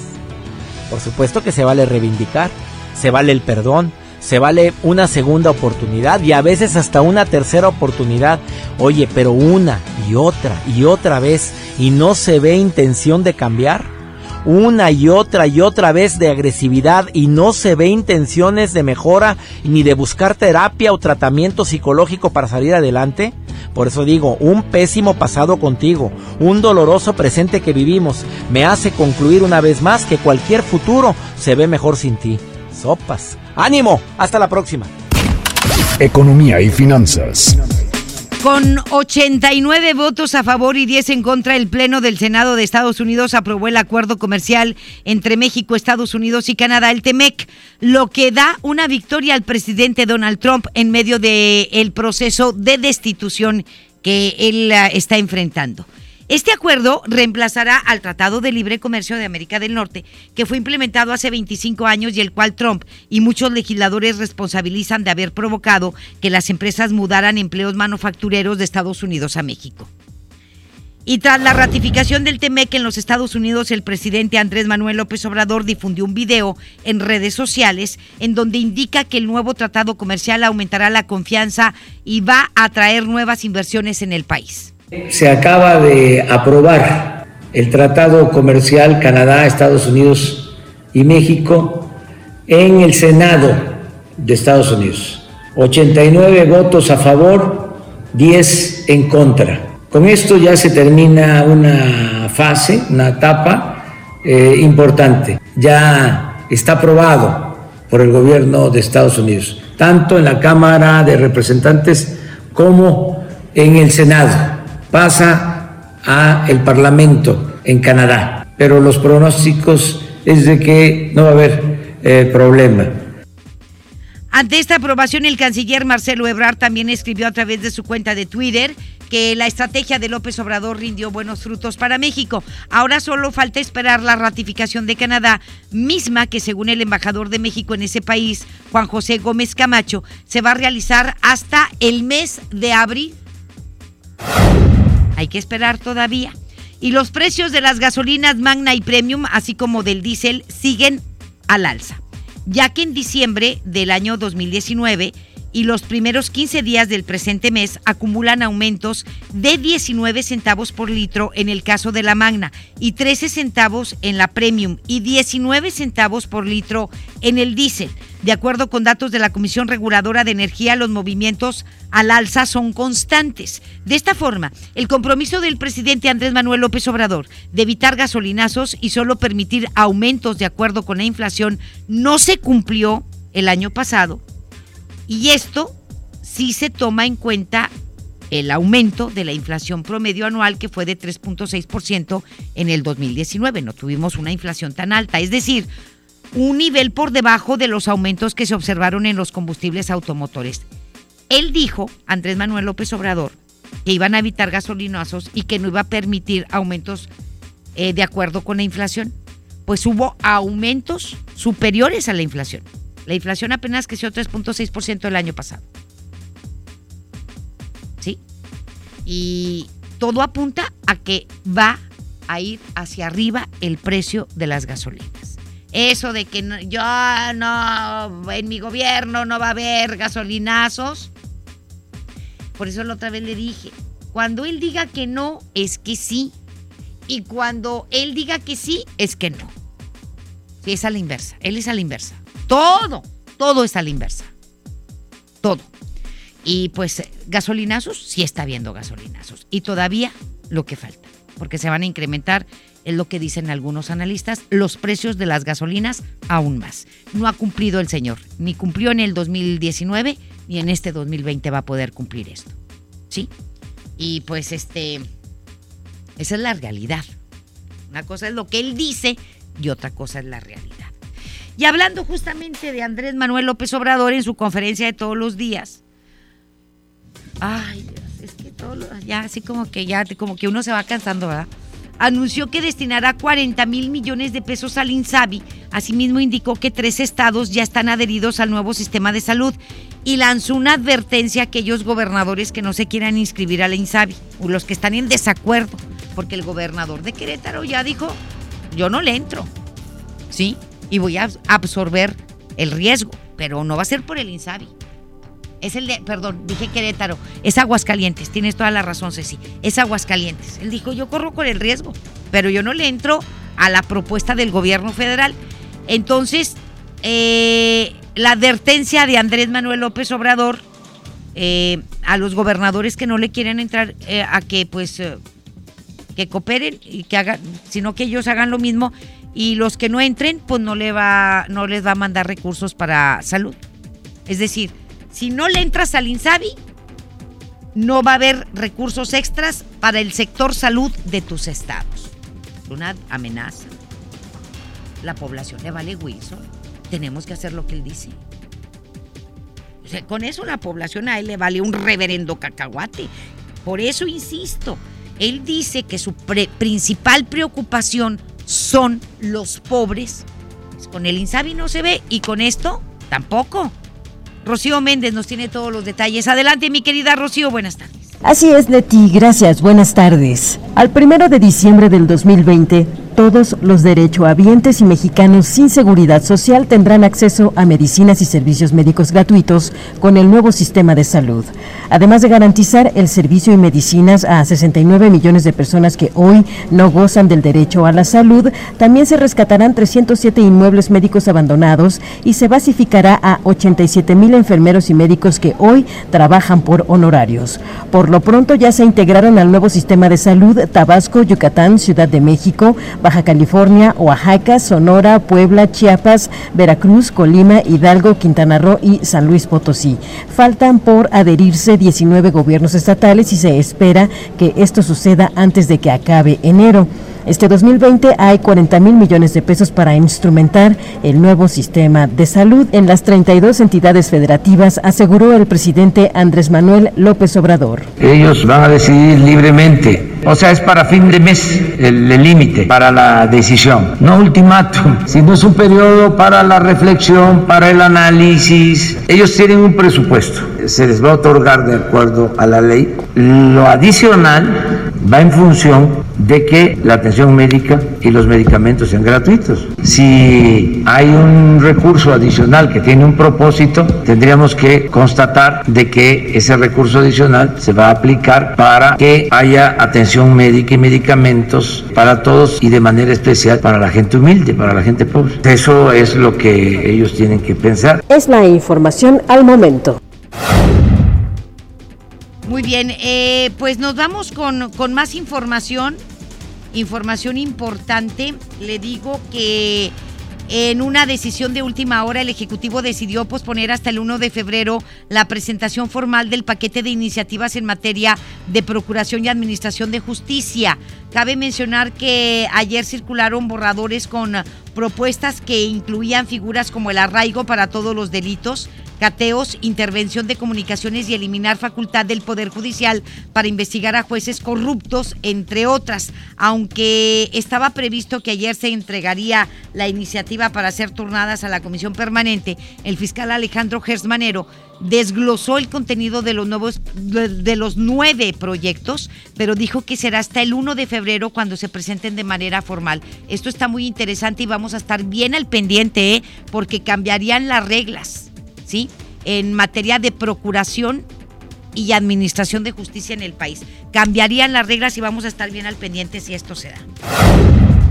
Por supuesto que se vale reivindicar, se vale el perdón, se vale una segunda oportunidad y a veces hasta una tercera oportunidad. Oye, pero una y otra y otra vez y no se ve intención de cambiar. Una y otra y otra vez de agresividad y no se ve intenciones de mejora ni de buscar terapia o tratamiento psicológico para salir adelante. Por eso digo, un pésimo pasado contigo, un doloroso presente que vivimos, me hace concluir una vez más que cualquier futuro se ve mejor sin ti. Sopas. ¡Ánimo! Hasta la próxima. Economía y finanzas. Con 89 votos a favor y 10 en contra, el Pleno del Senado de Estados Unidos aprobó el acuerdo comercial entre México, Estados Unidos y Canadá, el TEMEC, lo que da una victoria al presidente Donald Trump en medio del proceso de destitución que él ah, está enfrentando. Este acuerdo reemplazará al Tratado de Libre Comercio de América del Norte, que fue implementado hace 25 años y el cual Trump y muchos legisladores responsabilizan de haber provocado que las empresas mudaran empleos manufactureros de Estados Unidos a México. Y tras la ratificación del TEMEC en los Estados Unidos, el presidente Andrés Manuel López Obrador difundió un video en redes sociales en donde indica que el nuevo tratado comercial aumentará la confianza y va a atraer nuevas inversiones en el país. Se acaba de aprobar el Tratado Comercial Canadá, Estados Unidos y México en el Senado de Estados Unidos. 89 votos a favor, 10 en contra. Con esto ya se termina una fase, una etapa eh, importante. Ya está aprobado por el gobierno de Estados Unidos, tanto en la Cámara de Representantes como en el Senado pasa a el Parlamento en Canadá, pero los pronósticos es de que no va a haber eh, problema. Ante esta aprobación, el canciller Marcelo Ebrard también escribió a través de su cuenta de Twitter que la estrategia de López Obrador rindió buenos frutos para México. Ahora solo falta esperar la ratificación de Canadá, misma que según el embajador de México en ese país, Juan José Gómez Camacho, se va a realizar hasta el mes de abril. Hay que esperar todavía. Y los precios de las gasolinas Magna y Premium, así como del diésel, siguen al alza, ya que en diciembre del año 2019 y los primeros 15 días del presente mes acumulan aumentos de 19 centavos por litro en el caso de la Magna y 13 centavos en la Premium y 19 centavos por litro en el diésel. De acuerdo con datos de la Comisión Reguladora de Energía, los movimientos al alza son constantes. De esta forma, el compromiso del presidente Andrés Manuel López Obrador de evitar gasolinazos y solo permitir aumentos de acuerdo con la inflación no se cumplió el año pasado y esto sí se toma en cuenta el aumento de la inflación promedio anual que fue de 3.6% en el 2019. No tuvimos una inflación tan alta, es decir, un nivel por debajo de los aumentos que se observaron en los combustibles automotores. Él dijo, Andrés Manuel López Obrador, que iban a evitar gasolinazos y que no iba a permitir aumentos eh, de acuerdo con la inflación. Pues hubo aumentos superiores a la inflación. La inflación apenas creció 3.6% el año pasado. ¿Sí? Y todo apunta a que va a ir hacia arriba el precio de las gasolinas. Eso de que yo no, en mi gobierno no va a haber gasolinazos. Por eso la otra vez le dije, cuando él diga que no, es que sí. Y cuando él diga que sí, es que no. Es a la inversa. Él es a la inversa. Todo, todo es a la inversa. Todo. Y pues gasolinazos, sí está habiendo gasolinazos. Y todavía lo que falta, porque se van a incrementar, es lo que dicen algunos analistas, los precios de las gasolinas aún más. No ha cumplido el señor, ni cumplió en el 2019, ni en este 2020 va a poder cumplir esto. ¿Sí? Y pues este, esa es la realidad. Una cosa es lo que él dice y otra cosa es la realidad. Y hablando justamente de Andrés Manuel López Obrador en su conferencia de todos los días. Ay, es que todo ya así como que ya como que uno se va cansando, ¿verdad? Anunció que destinará 40 mil millones de pesos al INSABI. Asimismo indicó que tres estados ya están adheridos al nuevo sistema de salud y lanzó una advertencia a aquellos gobernadores que no se quieran inscribir al INSABI o los que están en desacuerdo, porque el gobernador de Querétaro ya dijo, yo no le entro. ¿Sí? y voy a absorber el riesgo. pero no va a ser por el Insabi. Es el de, perdón, dije Querétaro, es Aguascalientes, tienes toda la razón, Ceci, es Aguascalientes. Él dijo, yo corro con el riesgo, pero yo no le entro a la propuesta del gobierno federal. Entonces, eh, la advertencia de Andrés Manuel López Obrador eh, a los gobernadores que no le quieren entrar eh, a que pues que cooperen y que hagan, sino que ellos hagan lo mismo y los que no entren pues no le va no les va a mandar recursos para salud. Es decir, si no le entras al Insabi, no va a haber recursos extras para el sector salud de tus estados. Una amenaza. La población le vale Wilson. Tenemos que hacer lo que él dice. Con eso la población a él le vale un reverendo cacahuate. Por eso insisto, él dice que su principal preocupación son los pobres. Pues con el Insabi no se ve y con esto tampoco. Rocío Méndez nos tiene todos los detalles. Adelante, mi querida Rocío, buenas tardes. Así es, Leti, gracias, buenas tardes. Al primero de diciembre del 2020, todos los derechohabientes y mexicanos sin seguridad social tendrán acceso a medicinas y servicios médicos gratuitos con el nuevo sistema de salud. Además de garantizar el servicio y medicinas a 69 millones de personas que hoy no gozan del derecho a la salud, también se rescatarán 307 inmuebles médicos abandonados y se basificará a 87 mil enfermeros y médicos que hoy trabajan por honorarios. Por lo pronto ya se integraron al nuevo sistema de salud Tabasco, Yucatán, Ciudad de México, Baja California, Oaxaca, Sonora, Puebla, Chiapas, Veracruz, Colima, Hidalgo, Quintana Roo y San Luis Potosí. Faltan por adherirse 19 gobiernos estatales y se espera que esto suceda antes de que acabe enero. Este 2020 hay 40 mil millones de pesos para instrumentar el nuevo sistema de salud en las 32 entidades federativas, aseguró el presidente Andrés Manuel López Obrador. Ellos van a decidir libremente. O sea, es para fin de mes el límite para la decisión. No ultimátum, sino es un periodo para la reflexión, para el análisis. Ellos tienen un presupuesto. Se les va a otorgar de acuerdo a la ley. Lo adicional va en función de que la atención médica y los medicamentos sean gratuitos. Si hay un recurso adicional que tiene un propósito, tendríamos que constatar de que ese recurso adicional se va a aplicar para que haya atención médica y medicamentos para todos y de manera especial para la gente humilde, para la gente pobre. Eso es lo que ellos tienen que pensar. Es la información al momento. Muy bien, eh, pues nos vamos con, con más información, información importante. Le digo que en una decisión de última hora, el Ejecutivo decidió posponer hasta el 1 de febrero la presentación formal del paquete de iniciativas en materia de procuración y administración de justicia. Cabe mencionar que ayer circularon borradores con propuestas que incluían figuras como el arraigo para todos los delitos, cateos, intervención de comunicaciones y eliminar facultad del Poder Judicial para investigar a jueces corruptos, entre otras. Aunque estaba previsto que ayer se entregaría la iniciativa para ser turnadas a la Comisión Permanente, el fiscal Alejandro Gersmanero desglosó el contenido de los nuevos de los nueve proyectos, pero dijo que será hasta el 1 de febrero cuando se presenten de manera formal. Esto está muy interesante y vamos a estar bien al pendiente, ¿eh? porque cambiarían las reglas. ¿sí? En materia de procuración y administración de justicia en el país. Cambiarían las reglas y vamos a estar bien al pendiente si esto se da.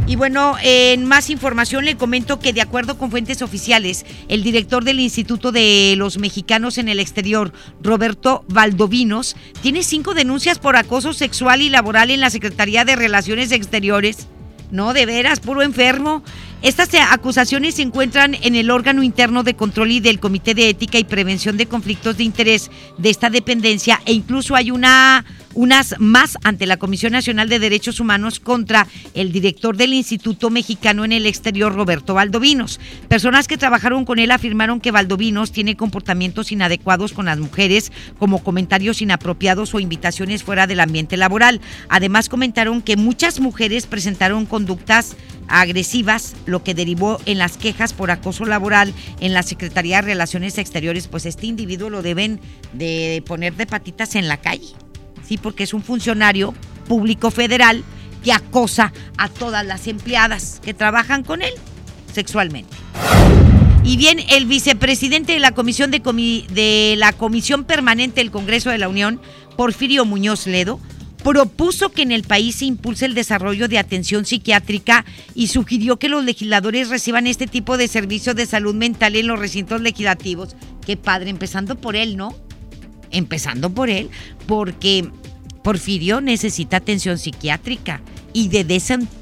Y bueno, en más información le comento que de acuerdo con fuentes oficiales, el director del Instituto de los Mexicanos en el Exterior, Roberto Valdovinos, tiene cinco denuncias por acoso sexual y laboral en la Secretaría de Relaciones Exteriores. No, de veras, puro enfermo. Estas acusaciones se encuentran en el órgano interno de control y del Comité de Ética y Prevención de Conflictos de Interés de esta dependencia e incluso hay una unas más ante la Comisión Nacional de Derechos Humanos contra el director del Instituto Mexicano en el Exterior, Roberto Valdovinos. Personas que trabajaron con él afirmaron que Valdovinos tiene comportamientos inadecuados con las mujeres, como comentarios inapropiados o invitaciones fuera del ambiente laboral. Además comentaron que muchas mujeres presentaron conductas agresivas, lo que derivó en las quejas por acoso laboral en la Secretaría de Relaciones Exteriores, pues este individuo lo deben de poner de patitas en la calle. Sí, porque es un funcionario público federal que acosa a todas las empleadas que trabajan con él sexualmente. Y bien, el vicepresidente de la Comisión de, de la Comisión Permanente del Congreso de la Unión, Porfirio Muñoz Ledo, propuso que en el país se impulse el desarrollo de atención psiquiátrica y sugirió que los legisladores reciban este tipo de servicios de salud mental en los recintos legislativos. Qué padre, empezando por él, ¿no? Empezando por él, porque Porfirio necesita atención psiquiátrica y de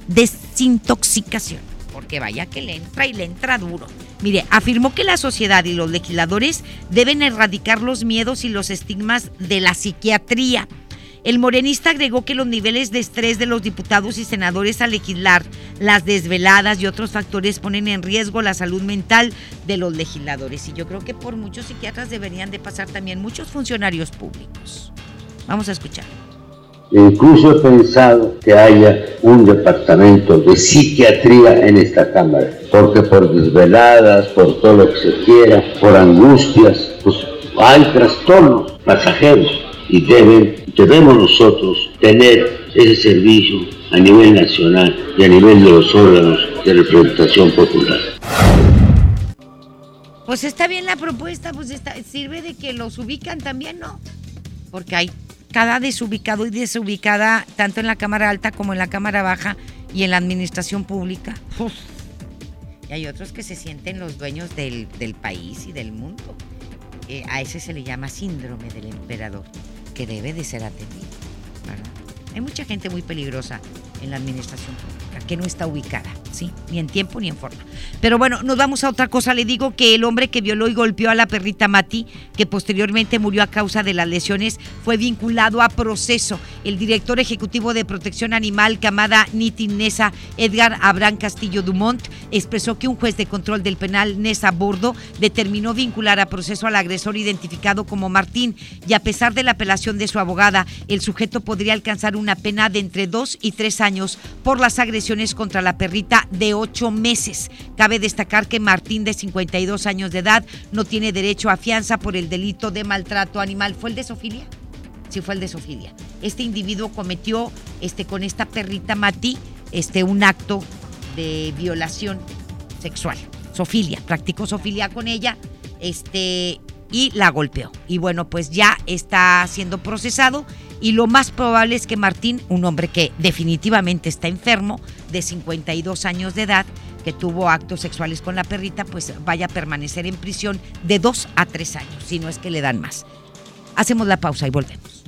desintoxicación, porque vaya que le entra y le entra duro. Mire, afirmó que la sociedad y los legisladores deben erradicar los miedos y los estigmas de la psiquiatría el morenista agregó que los niveles de estrés de los diputados y senadores al legislar, las desveladas y otros factores ponen en riesgo la salud mental de los legisladores. Y yo creo que por muchos psiquiatras deberían de pasar también muchos funcionarios públicos. Vamos a escuchar. Incluso he pensado que haya un departamento de psiquiatría en esta Cámara, porque por desveladas, por todo lo que se quiera, por angustias, pues hay trastornos pasajeros y deben, debemos nosotros tener ese servicio a nivel nacional y a nivel de los órganos de representación popular. Pues está bien la propuesta, pues sirve de que los ubican también, ¿no? Porque hay cada desubicado y desubicada, tanto en la Cámara Alta como en la Cámara Baja y en la administración pública. Y hay otros que se sienten los dueños del, del país y del mundo. Eh, a ese se le llama síndrome del emperador que debe de ser atendido. Hay mucha gente muy peligrosa en la administración pública que no está ubicada, ¿sí? Ni en tiempo ni en forma. Pero bueno, nos vamos a otra cosa. Le digo que el hombre que violó y golpeó a la perrita Mati, que posteriormente murió a causa de las lesiones, fue vinculado a proceso. El director ejecutivo de protección animal, Camada Nitin Nesa, Edgar Abraham Castillo Dumont, expresó que un juez de control del penal Nesa Bordo determinó vincular a proceso al agresor identificado como Martín y a pesar de la apelación de su abogada, el sujeto podría alcanzar una pena de entre dos y tres años por las agresiones contra la perrita de ocho meses. Cabe destacar que Martín, de 52 años de edad, no tiene derecho a fianza por el delito de maltrato animal. ¿Fue el de Sofilia? Sí, fue el de Sofilia. Este individuo cometió este, con esta perrita Mati este, un acto de violación sexual. Sofilia, practicó Sofilia con ella este, y la golpeó. Y bueno, pues ya está siendo procesado y lo más probable es que Martín, un hombre que definitivamente está enfermo, de 52 años de edad, que tuvo actos sexuales con la perrita, pues vaya a permanecer en prisión de dos a tres años, si no es que le dan más. Hacemos la pausa y volvemos.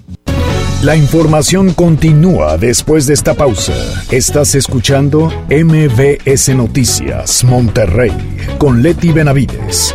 La información continúa después de esta pausa. Estás escuchando MBS Noticias Monterrey con Leti Benavides.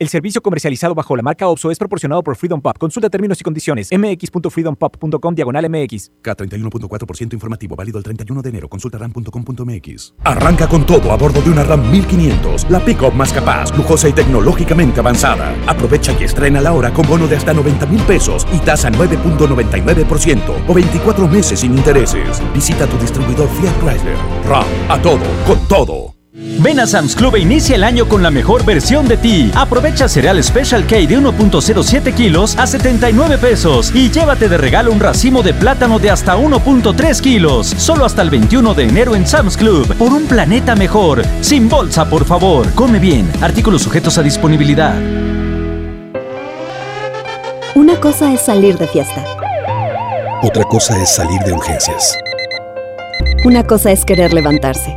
El servicio comercializado bajo la marca OPSO es proporcionado por Freedom Pop. Consulta términos y condiciones. mx.freedompop.com diagonal mx. K31.4% informativo válido el 31 de enero. Consulta ram.com.mx. Arranca con todo a bordo de una RAM 1500, la pick-up más capaz, lujosa y tecnológicamente avanzada. Aprovecha y estrena la hora con bono de hasta 90 mil pesos y tasa 9.99% o 24 meses sin intereses. Visita tu distribuidor Fiat Chrysler. RAM, a todo, con todo. Ven a Sam's Club e inicia el año con la mejor versión de ti. Aprovecha cereal Special K de 1.07 kilos a 79 pesos y llévate de regalo un racimo de plátano de hasta 1.3 kilos. Solo hasta el 21 de enero en Sam's Club. Por un planeta mejor. Sin bolsa, por favor. Come bien. Artículos sujetos a disponibilidad. Una cosa es salir de fiesta. Otra cosa es salir de urgencias. Una cosa es querer levantarse.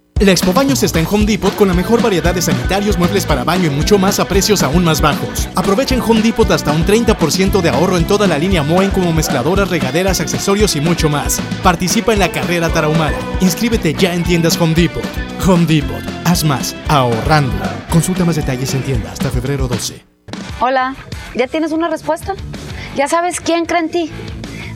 La Expo Baños está en Home Depot con la mejor variedad de sanitarios, muebles para baño y mucho más a precios aún más bajos. Aprovecha en Home Depot hasta un 30% de ahorro en toda la línea Moen como mezcladoras, regaderas, accesorios y mucho más. Participa en la carrera tarahumara. Inscríbete ya en tiendas Home Depot. Home Depot. Haz más ahorrando. Consulta más detalles en tienda hasta febrero 12. Hola, ¿ya tienes una respuesta? ¿Ya sabes quién cree en ti?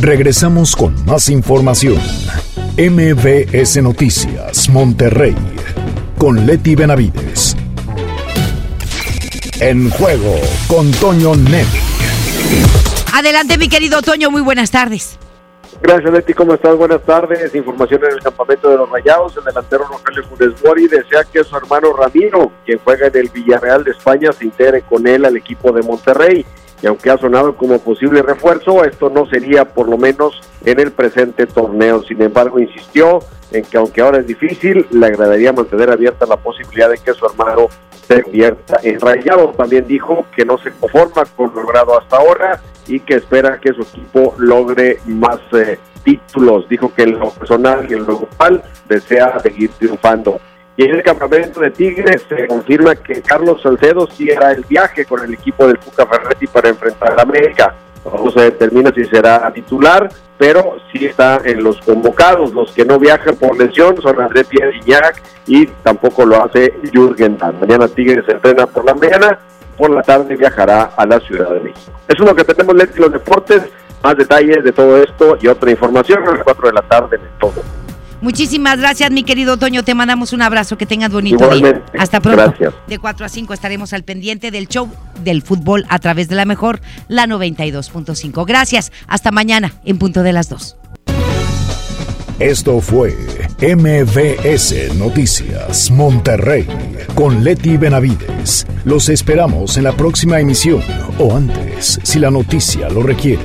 Regresamos con más información. MBS Noticias, Monterrey, con Leti Benavides. En juego con Toño Net. Adelante, mi querido Toño, muy buenas tardes. Gracias, Leti. ¿Cómo estás? Buenas tardes. Información en el campamento de los Rayados. El delantero Rogelio Funes Mori desea que su hermano Ramiro, quien juega en el Villarreal de España, se integre con él al equipo de Monterrey y aunque ha sonado como posible refuerzo, esto no sería por lo menos en el presente torneo. Sin embargo, insistió en que aunque ahora es difícil, le agradaría mantener abierta la posibilidad de que su hermano se convierta en rayado. También dijo que no se conforma con lo logrado hasta ahora y que espera que su equipo logre más eh, títulos. Dijo que en lo personal y en lo grupal desea seguir triunfando. Y en el campamento de Tigres se confirma que Carlos Salcedo sí hará el viaje con el equipo del Fuca Ferretti para enfrentar a América. No se determina si será titular, pero sí está en los convocados. Los que no viajan por lesión son André Pierre y tampoco lo hace Jürgen Damm. Mañana Tigres se entrena por la mañana, por la tarde viajará a la Ciudad de México. Eso es lo que tenemos, Leti, los deportes. Más detalles de todo esto y otra información a las 4 de la tarde en todo. Muchísimas gracias, mi querido Toño. Te mandamos un abrazo. Que tengas bonito día. Hasta pronto. Gracias. De 4 a 5 estaremos al pendiente del show del fútbol a través de la mejor, la 92.5. Gracias. Hasta mañana en punto de las 2. Esto fue MVS Noticias Monterrey con Leti Benavides. Los esperamos en la próxima emisión o antes, si la noticia lo requiere.